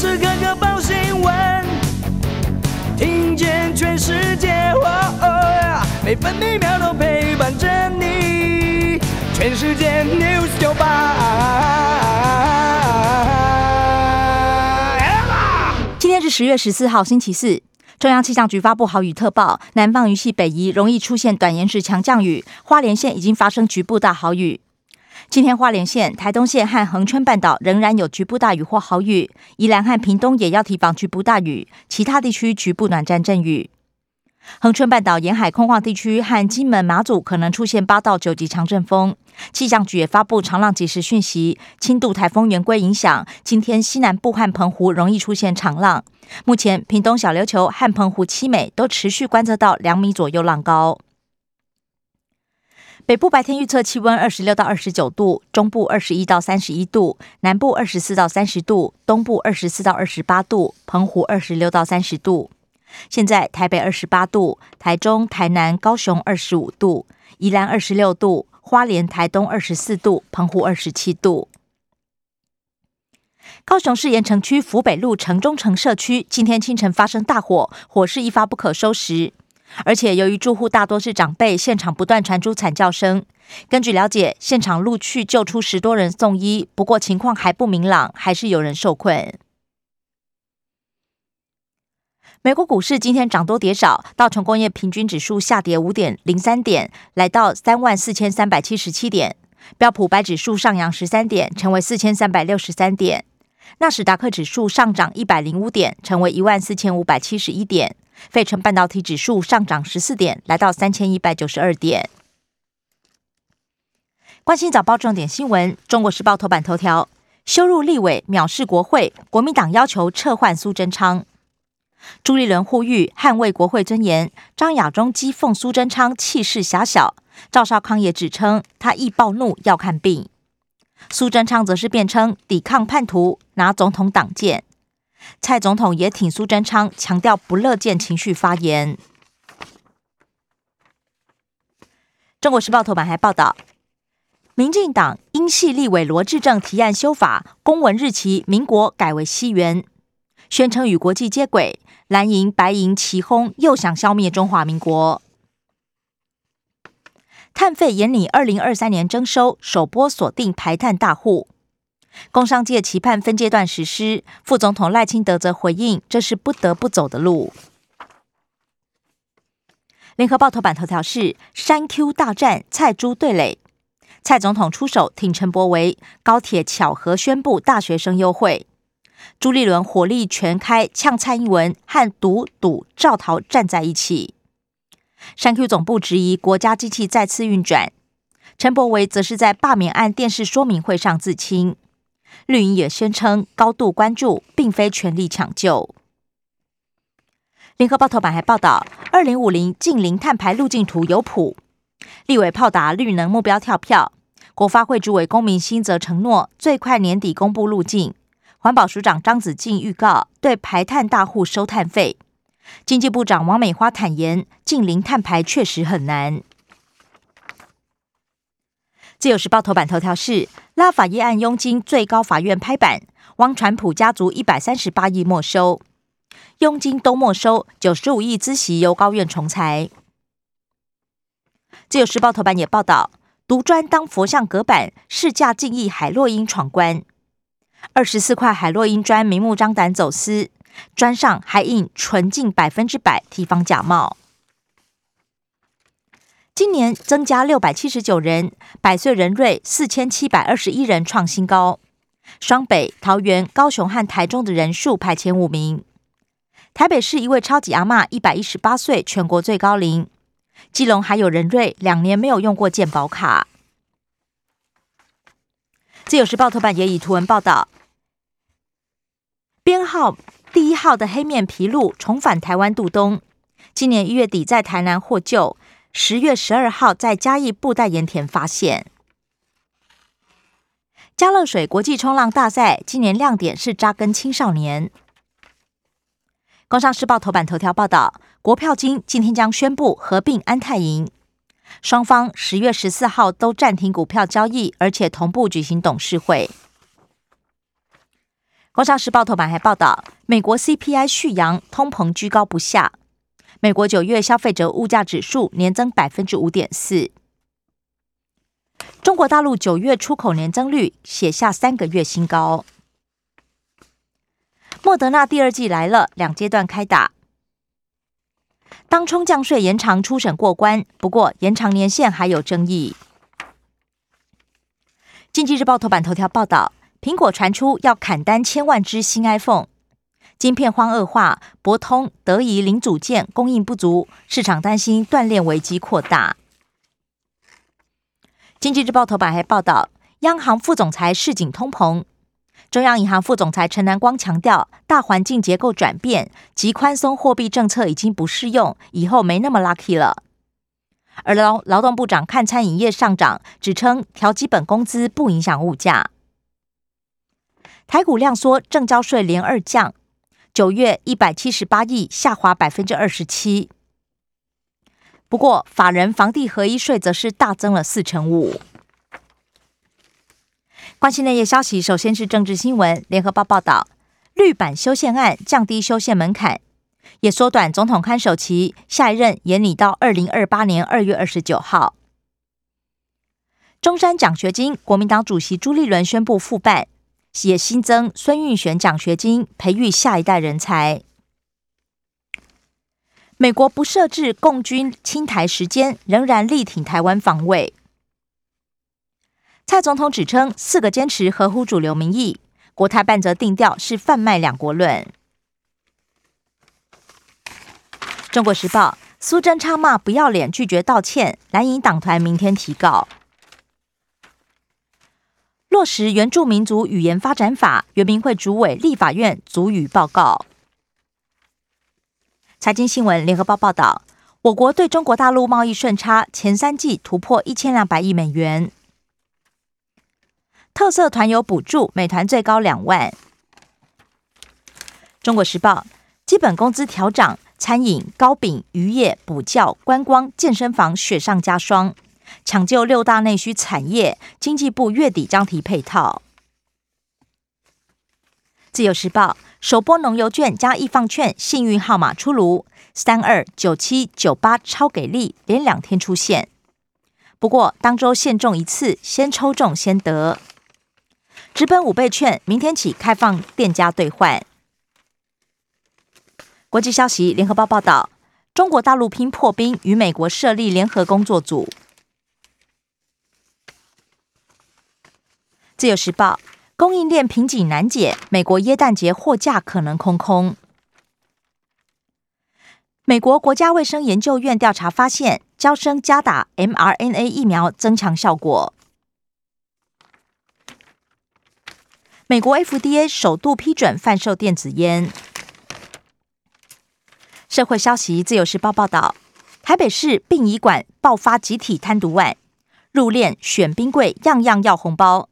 时刻刻报新闻，听见全世界，每分每秒都陪伴着你。全世界 news 九八。今天是十月十四号，星期四。中央气象局发布豪雨特报，南方雨系北移，容易出现短延时强降雨。花莲县已经发生局部大豪雨。今天花莲县、台东县和恒春半岛仍然有局部大雨或豪雨，宜兰和屏东也要提防局部大雨，其他地区局部短暂阵雨。恒春半岛沿海空旷地区和金门、马祖可能出现八到九级强阵风。气象局也发布长浪即时讯息，轻度台风圆规影响，今天西南部和澎湖容易出现长浪。目前屏东小琉球和澎湖七美都持续观测到两米左右浪高。北部白天预测气温二十六到二十九度，中部二十一到三十一度，南部二十四到三十度，东部二十四到二十八度，澎湖二十六到三十度。现在台北二十八度，台中、台南、高雄二十五度，宜兰二十六度，花莲、台东二十四度，澎湖二十七度。高雄市盐城区福北路城中城社区今天清晨发生大火，火势一发不可收拾。而且由于住户大多是长辈，现场不断传出惨叫声。根据了解，现场陆续救出十多人送医，不过情况还不明朗，还是有人受困。美国股市今天涨多跌少，道琼工业平均指数下跌五点零三点，来到三万四千三百七十七点；标普白指数上扬十三点，成为四千三百六十三点；纳斯达克指数上涨一百零五点，成为一万四千五百七十一点；费城半导体指数上涨十四点，来到三千一百九十二点。关心早报重点新闻，《中国时报》头版头条：羞辱立委，藐视国会，国民党要求撤换苏贞昌。朱立伦呼吁捍卫国会尊严，张亚中讥讽苏贞昌气势狭小，赵少康也指称他易暴怒要看病。苏贞昌则是辩称抵抗叛徒，拿总统挡箭。蔡总统也挺苏贞昌，强调不乐见情绪发言。中国时报头版还报道，民进党英系立委罗志正提案修法，公文日期民国改为西元，宣称与国际接轨。蓝营白银齐轰，又想消灭中华民国。碳费延领二零二三年征收，首波锁定排碳大户。工商界期盼分阶段实施，副总统赖清德则回应，这是不得不走的路。联合报头版头条是山 Q 大战，蔡朱对垒，蔡总统出手挺陈柏维，高铁巧合宣布大学生优惠。朱立伦火力全开，呛蔡英文和赌赌赵桃站在一起。山 Q 总部质疑国家机器再次运转，陈柏维则是在罢免案电视说明会上自清。绿营也宣称高度关注，并非全力抢救。联合报头版还报道，二零五零近零碳排路径图有谱，立委炮打绿能目标跳票。国发会主委公明鑫则承诺，最快年底公布路径。环保署长张子静预告对排碳大户收碳费，经济部长王美花坦言，近零碳排确实很难。自由时报头版头条是拉法叶案佣金最高法院拍板，汪传普家族一百三十八亿没收，佣金都没收，九十五亿孳息由高院重裁。自由时报头版也报道，独专当佛像隔板，市价近亿海洛因闯关。二十四块海洛因砖明目张胆走私，砖上还印纯净百分之百，提防假冒。今年增加六百七十九人，百岁人瑞四千七百二十一人创新高。双北、桃园、高雄和台中的人数排前五名。台北市一位超级阿嬷一百一十八岁，全国最高龄。基隆还有人瑞两年没有用过健保卡。自由时报头版也以图文报道，编号第一号的黑面琵鹭重返台湾渡冬，今年一月底在台南获救，十月十二号在嘉义布袋盐田发现。加乐水国际冲浪大赛今年亮点是扎根青少年。工商时报头版头条报道，国票金今天将宣布合并安泰银。双方十月十四号都暂停股票交易，而且同步举行董事会。工商时报头版还报道，美国 CPI 续扬，通膨居高不下。美国九月消费者物价指数年增百分之五点四。中国大陆九月出口年增率写下三个月新高。莫德纳第二季来了，两阶段开打。当冲降税延长初审过关，不过延长年限还有争议。经济日报头版头条报道，苹果传出要砍单千万只新 iPhone，晶片荒恶化，博通、德仪零组件供应不足，市场担心断链危机扩大。经济日报头版还报道，央行副总裁市井通膨，中央银行副总裁陈南光强调，大环境结构转变，及宽松货币政策已经不适用，以后没那么 lucky 了。而劳劳动部长看餐饮业上涨，指称调基本工资不影响物价。台股量缩，正交税连二降，九月一百七十八亿，下滑百分之二十七。不过，法人房地合一税则是大增了四成五。关心内页消息，首先是政治新闻。联合报报道，绿版修宪案降低修宪门槛，也缩短总统看守期，下一任延拟到二零二八年二月二十九号。中山奖学金，国民党主席朱立伦宣布复办，也新增孙运璇奖学金，培育下一代人才。美国不设置共军侵台时间，仍然力挺台湾防卫。蔡总统指称四个坚持合乎主流民意，国台办则定调是贩卖两国论。中国时报苏贞昌骂不要脸，拒绝道歉，蓝营党团明天提告。落实原住民族语言发展法，原民会主委立法院足语报告。财经新闻，联合报报道，我国对中国大陆贸易顺差前三季突破一千两百亿美元。特色团游补助，美团最高两万。中国时报，基本工资调涨，餐饮、糕饼、渔业、补教、观光、健身房雪上加霜，抢救六大内需产业。经济部月底将提配套。自由时报。首波农油券加易放券幸运号码出炉，三二九七九八超给力，连两天出现。不过当周限中一次，先抽中先得。直奔五倍券明天起开放店家兑换。国际消息，联合报报道，中国大陆拼破冰，与美国设立联合工作组。自由时报。供应链瓶颈难解，美国耶诞节货架可能空空。美国国家卫生研究院调查发现，娇生加打 mRNA 疫苗增强效果。美国 FDA 首度批准贩售电子烟。社会消息，自由时报报道，台北市殡仪馆爆发集体贪渎案，入殓选冰柜，样样要红包。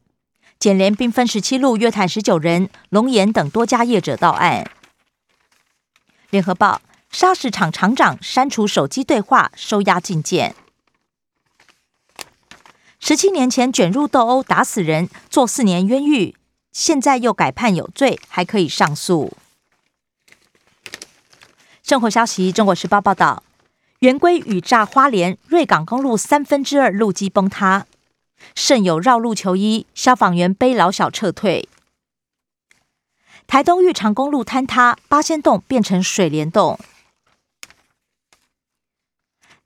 检联兵分十七路约谈十九人，龙岩等多家业者到案。联合报砂石厂厂长删除手机对话，收押禁见。十七年前卷入斗殴打死人，坐四年冤狱，现在又改判有罪，还可以上诉。生活消息：中国时报报道，圆规雨炸花莲瑞港公路三分之二路基崩塌。甚有绕路求医，消防员背老小撤退。台东玉长公路坍塌，八仙洞变成水帘洞。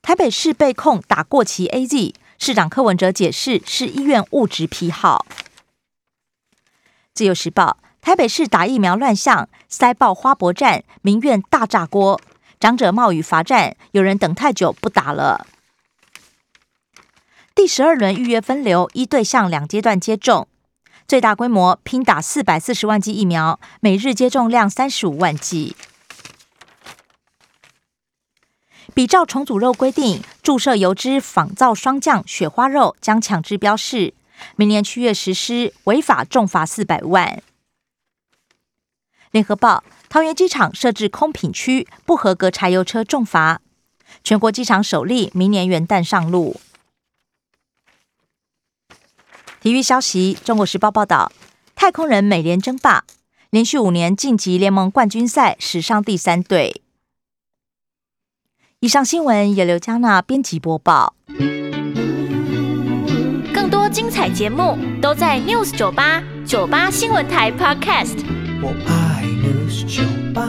台北市被控打过期 A Z，市长柯文哲解释是医院物质批号。自由时报，台北市打疫苗乱象，塞爆花博站，民怨大炸锅，长者冒雨罚站，有人等太久不打了。第十二轮预约分流，一对象两阶段接种，最大规模拼打四百四十万剂疫苗，每日接种量三十五万剂。比照重组肉规定，注射油脂仿造双降雪花肉将强制标示，明年七月实施，违法重罚四百万。联合报：桃园机场设置空品区，不合格柴油车重罚。全国机场首例，明年元旦上路。体育消息：中国时报报道，太空人美联争霸，连续五年晋级联盟冠军赛，史上第三队。以上新闻由刘嘉娜编辑播报。更多精彩节目都在 News 九八九八新闻台 Podcast。我爱 News 酒吧。